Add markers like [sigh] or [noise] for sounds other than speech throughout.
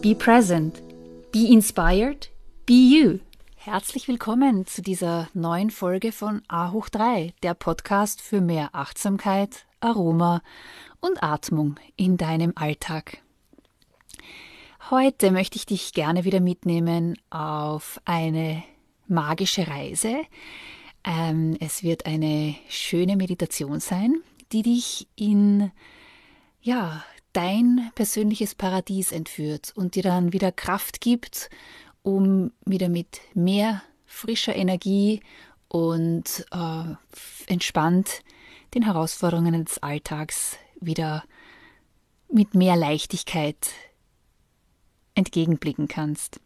be present, be inspired, be you. Herzlich willkommen zu dieser neuen Folge von A hoch 3, der Podcast für mehr Achtsamkeit, Aroma und Atmung in deinem Alltag. Heute möchte ich dich gerne wieder mitnehmen auf eine magische Reise. Ähm, es wird eine schöne Meditation sein, die dich in ja, dein persönliches Paradies entführt und dir dann wieder Kraft gibt, um wieder mit mehr frischer Energie und äh, entspannt den Herausforderungen des Alltags wieder mit mehr Leichtigkeit entgegenblicken kannst.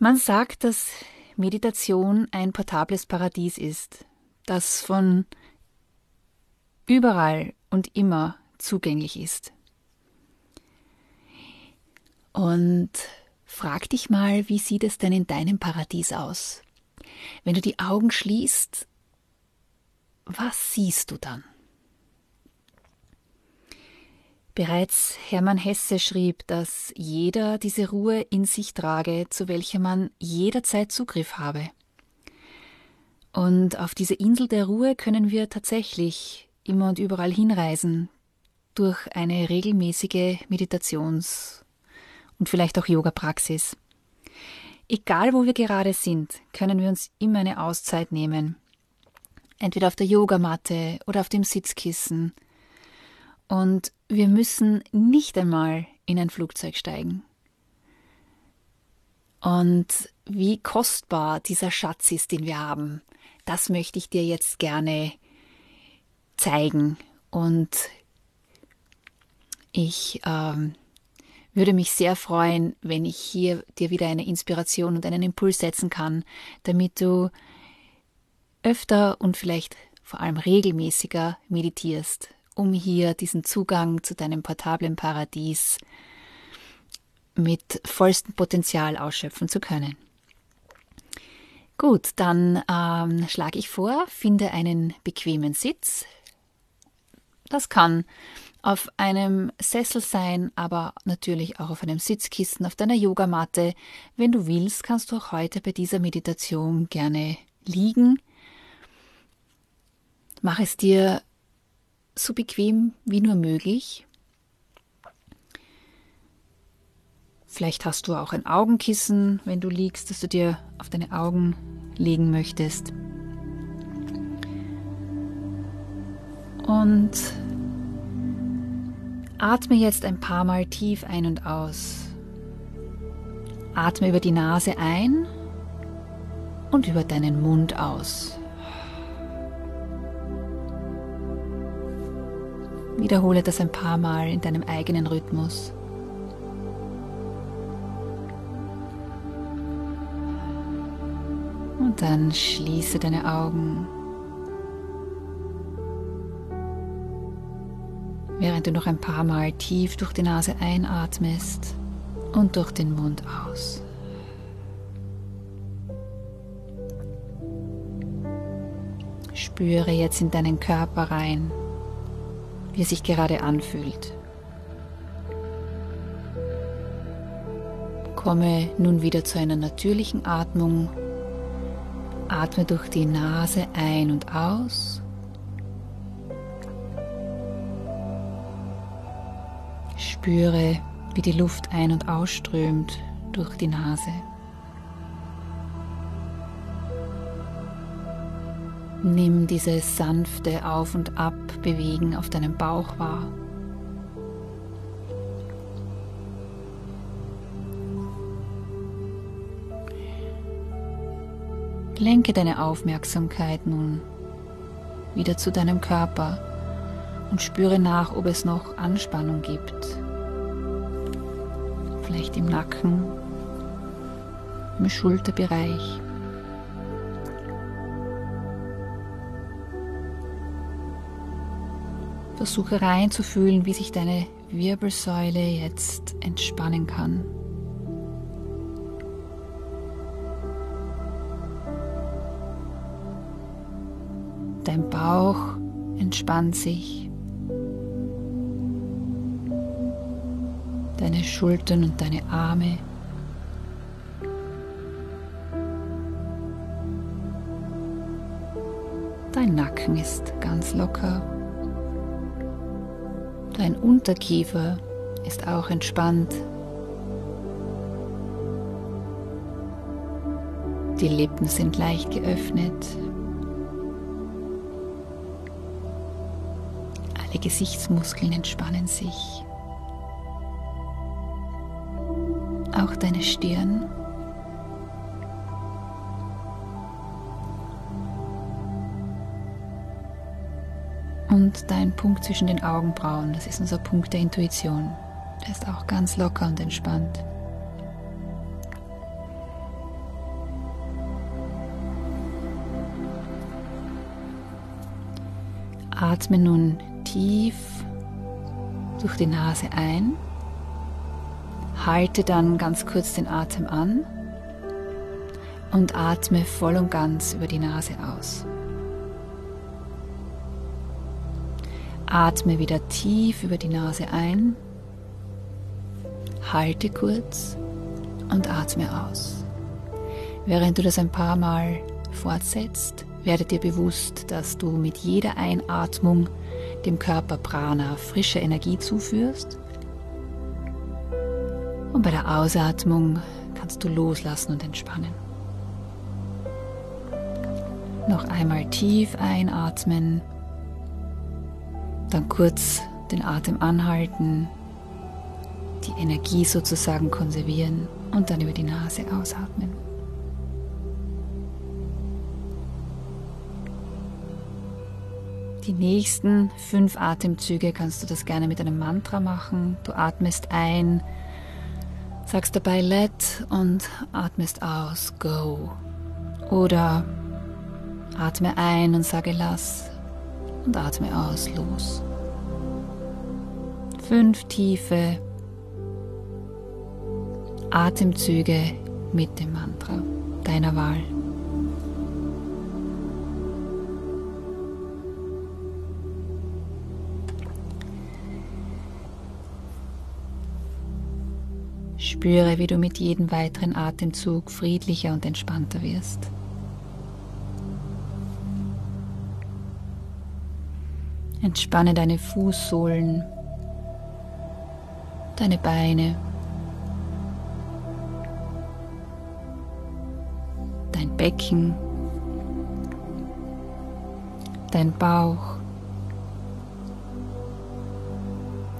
Man sagt, dass Meditation ein portables Paradies ist, das von überall und immer zugänglich ist. Und frag dich mal, wie sieht es denn in deinem Paradies aus? Wenn du die Augen schließt, was siehst du dann? Bereits Hermann Hesse schrieb, dass jeder diese Ruhe in sich trage, zu welcher man jederzeit Zugriff habe. Und auf diese Insel der Ruhe können wir tatsächlich immer und überall hinreisen, durch eine regelmäßige Meditations- und vielleicht auch Yoga-Praxis. Egal wo wir gerade sind, können wir uns immer eine Auszeit nehmen. Entweder auf der Yogamatte oder auf dem Sitzkissen – und wir müssen nicht einmal in ein Flugzeug steigen. Und wie kostbar dieser Schatz ist, den wir haben, das möchte ich dir jetzt gerne zeigen. Und ich ähm, würde mich sehr freuen, wenn ich hier dir wieder eine Inspiration und einen Impuls setzen kann, damit du öfter und vielleicht vor allem regelmäßiger meditierst um hier diesen Zugang zu deinem portablen Paradies mit vollstem Potenzial ausschöpfen zu können. Gut, dann ähm, schlage ich vor, finde einen bequemen Sitz. Das kann auf einem Sessel sein, aber natürlich auch auf einem Sitzkissen, auf deiner Yogamatte. Wenn du willst, kannst du auch heute bei dieser Meditation gerne liegen. Mach es dir so bequem wie nur möglich. Vielleicht hast du auch ein Augenkissen, wenn du liegst, dass du dir auf deine Augen legen möchtest. Und atme jetzt ein paar Mal tief ein und aus. Atme über die Nase ein und über deinen Mund aus. Wiederhole das ein paar Mal in deinem eigenen Rhythmus. Und dann schließe deine Augen. Während du noch ein paar Mal tief durch die Nase einatmest und durch den Mund aus. Spüre jetzt in deinen Körper rein wie es sich gerade anfühlt. Komme nun wieder zu einer natürlichen Atmung. Atme durch die Nase ein und aus. Spüre, wie die Luft ein- und ausströmt durch die Nase. Nimm dieses sanfte Auf- und Abbewegen auf deinem Bauch wahr. Lenke deine Aufmerksamkeit nun wieder zu deinem Körper und spüre nach, ob es noch Anspannung gibt. Vielleicht im Nacken, im Schulterbereich. Versuche reinzufühlen, wie sich deine Wirbelsäule jetzt entspannen kann. Dein Bauch entspannt sich. Deine Schultern und deine Arme. Dein Nacken ist ganz locker. Dein Unterkiefer ist auch entspannt. Die Lippen sind leicht geöffnet. Alle Gesichtsmuskeln entspannen sich. Auch deine Stirn. Und dein Punkt zwischen den Augenbrauen, das ist unser Punkt der Intuition. Der ist auch ganz locker und entspannt. Atme nun tief durch die Nase ein. Halte dann ganz kurz den Atem an und atme voll und ganz über die Nase aus. Atme wieder tief über die Nase ein, halte kurz und atme aus. Während du das ein paar Mal fortsetzt, werde dir bewusst, dass du mit jeder Einatmung dem Körper Prana frische Energie zuführst. Und bei der Ausatmung kannst du loslassen und entspannen. Noch einmal tief einatmen, dann kurz den Atem anhalten, die Energie sozusagen konservieren und dann über die Nase ausatmen. Die nächsten fünf Atemzüge kannst du das gerne mit einem Mantra machen. Du atmest ein, sagst dabei Let und atmest aus Go. Oder atme ein und sage Lass und atme aus Los. Fünf tiefe Atemzüge mit dem Mantra deiner Wahl. Spüre, wie du mit jedem weiteren Atemzug friedlicher und entspannter wirst. Entspanne deine Fußsohlen, deine Beine, dein Becken, dein Bauch,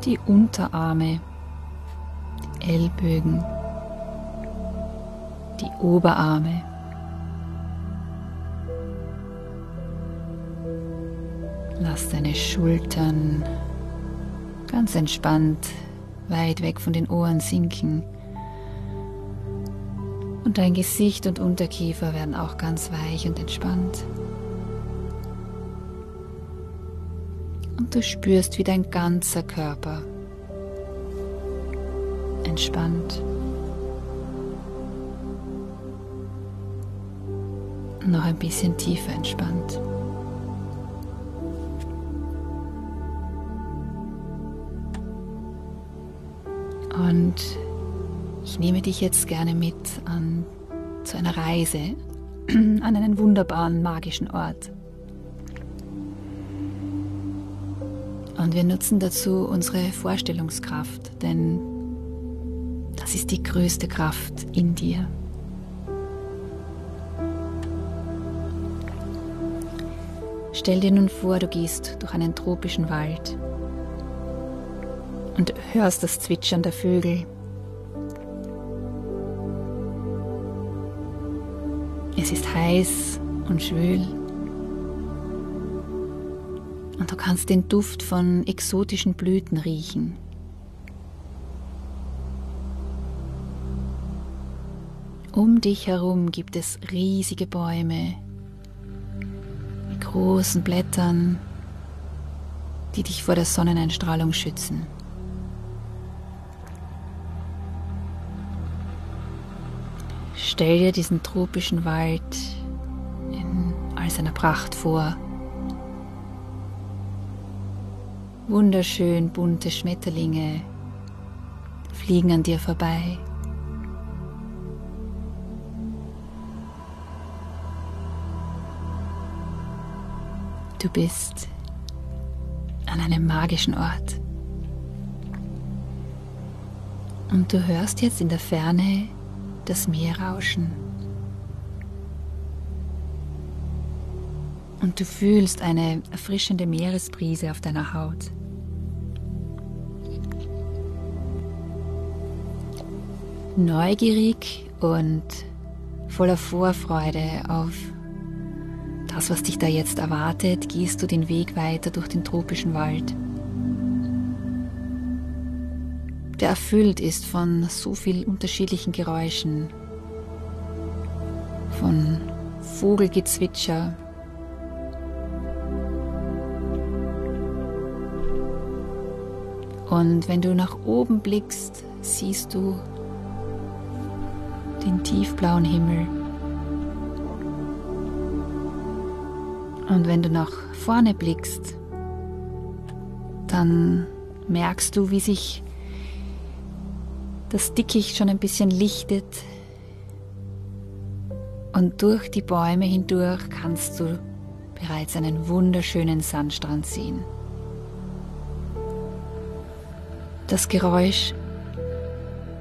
die Unterarme, Ellbögen, die Oberarme. Lass deine Schultern ganz entspannt weit weg von den Ohren sinken. Und dein Gesicht und Unterkiefer werden auch ganz weich und entspannt. Und du spürst, wie dein ganzer Körper entspannt. Noch ein bisschen tiefer entspannt. Und ich nehme dich jetzt gerne mit an, zu einer Reise [clears throat] an einen wunderbaren magischen Ort. Und wir nutzen dazu unsere Vorstellungskraft, denn Das ist die größte Kraft in dir. Stell dir nun vor, du gehst durch einen tropischen Wald und hörst das Zwitschern der Vögel. Es ist heiß und schwül und du kannst den Duft von exotischen Blüten riechen. Um dich herum gibt es riesige Bäume mit großen Blättern, die dich vor der Sonneneinstrahlung schützen. Stell dir diesen tropischen Wald in all seiner Pracht vor. Wunderschön bunte Schmetterlinge fliegen an dir vorbei. Du bist an einem magischen Ort. Und du hörst jetzt in der Ferne das Meer rauschen. Und du fühlst eine erfrischende Meeresbrise auf deiner Haut. Neugierig und voller Vorfreude auf das, was dich da jetzt erwartet, gehst du den Weg weiter durch den tropischen Wald, der erfüllt ist von so vielen unterschiedlichen Geräuschen, von Vogelgezwitscher, Und wenn du nach oben blickst, siehst du den tiefblauen Himmel Und wenn du nach vorne blickst, dann merkst du, wie sich das Dickicht schon ein bisschen lichtet. Und durch die Bäume hindurch kannst du bereits einen wunderschönen Sandstrand sehen. Das Geräusch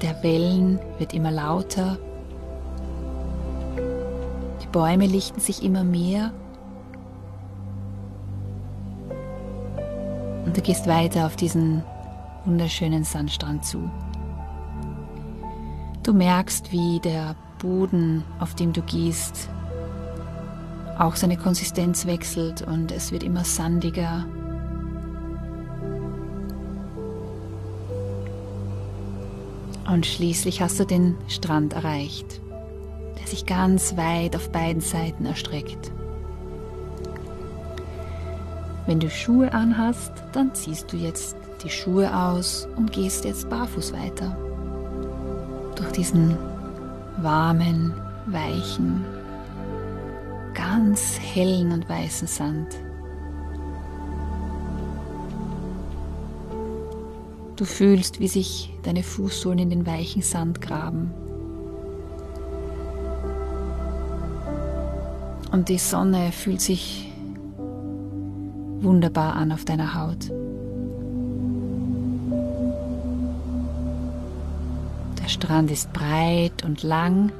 der Wellen wird immer lauter. Die Bäume lichten sich immer mehr Du gehst weiter auf diesen wunderschönen Sandstrand zu. Du merkst, wie der Boden, auf dem du gehst, auch seine Konsistenz wechselt und es wird immer sandiger. Und schließlich hast du den Strand erreicht, der sich ganz weit auf beiden Seiten erstreckt. Wenn du Schuhe anhast, dann ziehst du jetzt die Schuhe aus und gehst jetzt barfuß weiter. Durch diesen warmen, weichen, ganz hellen und weißen Sand. Du fühlst, wie sich deine Fußsohlen in den weichen Sand graben. Und die Sonne fühlt sich wunderbar an auf deiner Haut. Der Strand ist breit und lang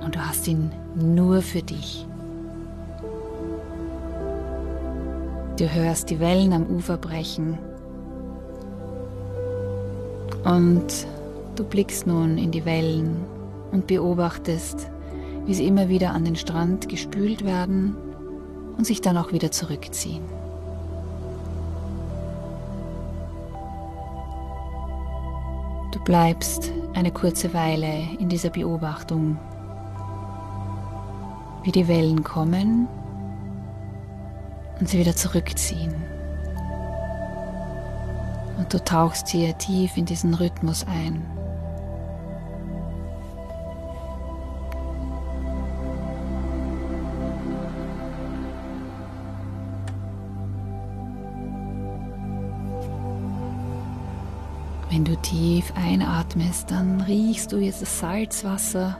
und du hast ihn nur für dich. Du hörst die Wellen am Ufer brechen und du blickst nun in die Wellen und beobachtest, wie sie immer wieder an den Strand gespült werden und sich dann auch wieder zurückziehen. Du bleibst eine kurze Weile in dieser Beobachtung, wie die Wellen kommen und sie wieder zurückziehen. Und du tauchst hier tief in diesen Rhythmus ein. Wenn du tief einatmest, dann riechst du jetzt das Salzwasser.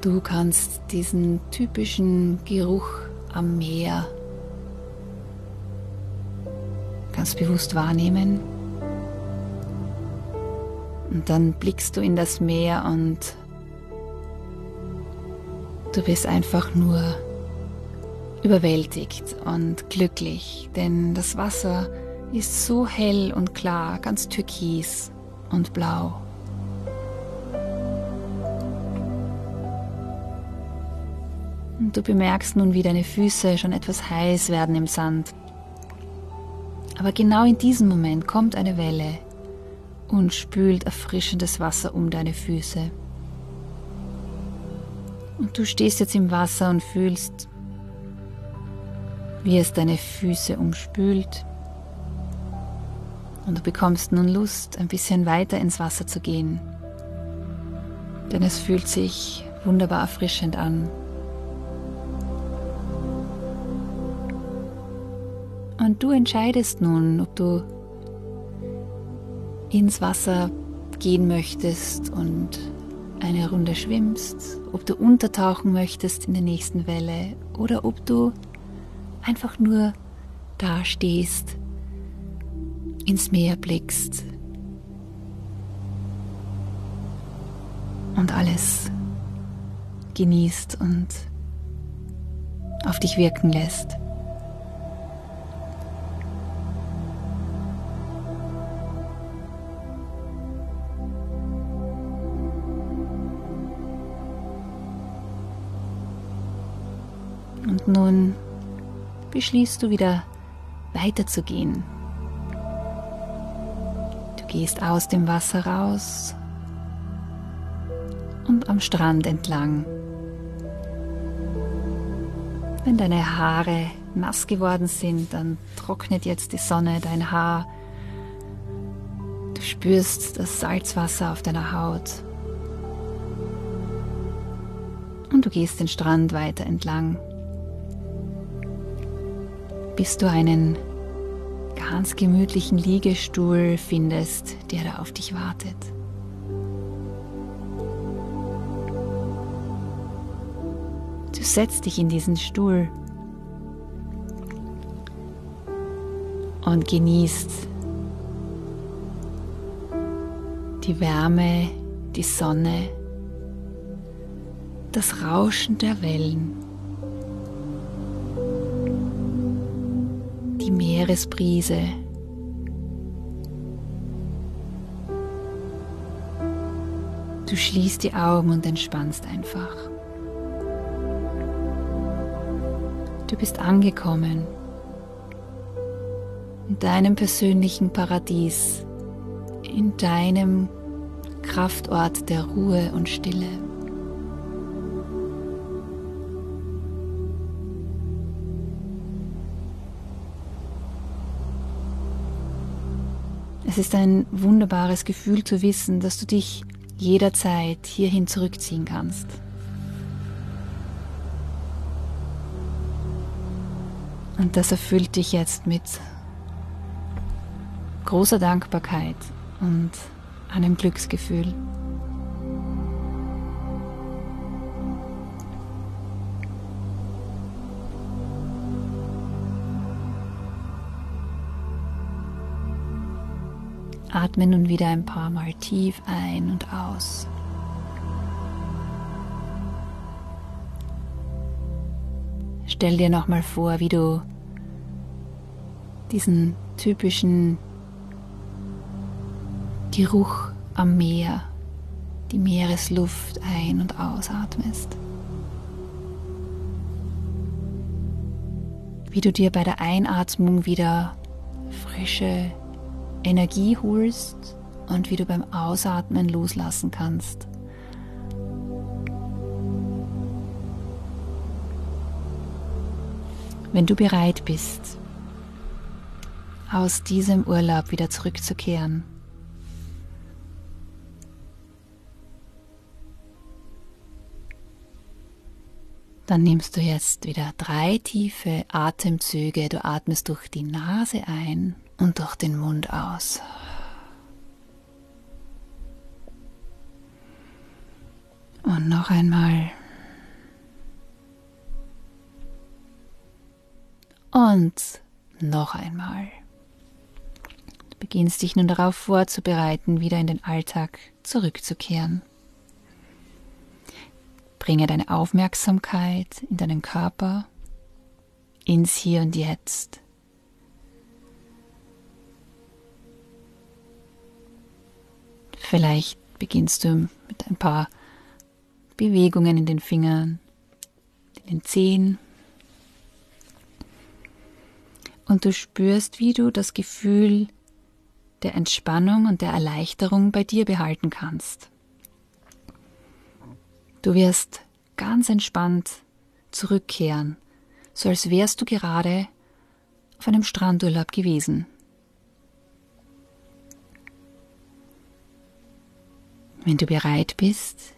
Du kannst diesen typischen Geruch am Meer ganz bewusst wahrnehmen. Und dann blickst du in das Meer und du bist einfach nur überwältigt und glücklich, denn das Wasser ist so hell und klar, ganz türkis und blau. Und du bemerkst nun, wie deine Füße schon etwas heiß werden im Sand. Aber genau in diesem Moment kommt eine Welle und spült erfrischendes Wasser um deine Füße. Und du stehst jetzt im Wasser und fühlst, wie es deine Füße umspült. Und du bekommst nun Lust, ein bisschen weiter ins Wasser zu gehen. Denn es fühlt sich wunderbar erfrischend an. Und du entscheidest nun, ob du ins Wasser gehen möchtest und eine Runde schwimmst, ob du untertauchen möchtest in der nächsten Welle oder ob du einfach nur da stehst, ins Meer blickst und alles genießt und auf dich wirken lässt. Und nun beschließt du wieder weiterzugehen. Du gehst aus dem Wasser raus und am Strand entlang. Wenn deine Haare nass geworden sind, dann trocknet jetzt die Sonne dein Haar. Du spürst das Salzwasser auf deiner Haut. Und du gehst den Strand weiter entlang bis du einen ganz gemütlichen Liegestuhl findest, der da auf dich wartet. Du setzt dich in diesen Stuhl und genießt die Wärme, die Sonne, das Rauschen der Wellen. Meeresbrise. Du schließt die Augen und entspannst einfach. Du bist angekommen in deinem persönlichen Paradies, in deinem Kraftort der Ruhe und Stille. Es ist ein wunderbares Gefühl zu wissen, dass du dich jederzeit hierhin zurückziehen kannst. Und das erfüllt dich jetzt mit großer Dankbarkeit und einem Glücksgefühl. Atme nun wieder ein paar Mal tief ein und aus. Stell dir nochmal vor, wie du diesen typischen Geruch am Meer, die Meeresluft ein- und ausatmest. Wie du dir bei der Einatmung wieder frische Energie holst und wie du beim Ausatmen loslassen kannst. Wenn du bereit bist, aus diesem Urlaub wieder zurückzukehren, Dann nimmst du jetzt wieder drei tiefe Atemzüge. Du atmest durch die Nase ein und durch den Mund aus. Und noch einmal. Und noch einmal. beginnst dich nun darauf vorzubereiten, wieder in den Alltag zurückzukehren. Bringe deine Aufmerksamkeit in deinen Körper, ins Hier und Jetzt. Vielleicht beginnst du mit ein paar Bewegungen in den Fingern, in den Zehen. Und du spürst, wie du das Gefühl der Entspannung und der Erleichterung bei dir behalten kannst. Du wirst ganz entspannt zurückkehren, so als wärst du gerade auf einem Strandurlaub gewesen. Wenn du bereit bist,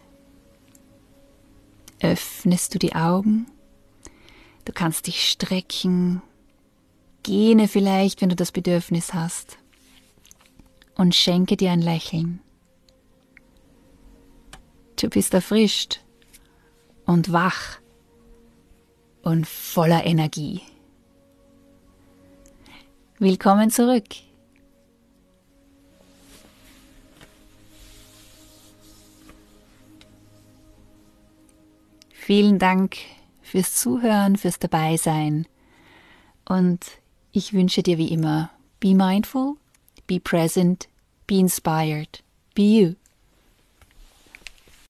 öffnest du die Augen. Du kannst dich strecken, gähne vielleicht, wenn du das Bedürfnis hast und schenke dir ein Lächeln. Du bist erfrischt und wach und voller Energie. Willkommen zurück. Vielen Dank fürs Zuhören, fürs Dabeisein und ich wünsche dir wie immer, be mindful, be present, be inspired, be you.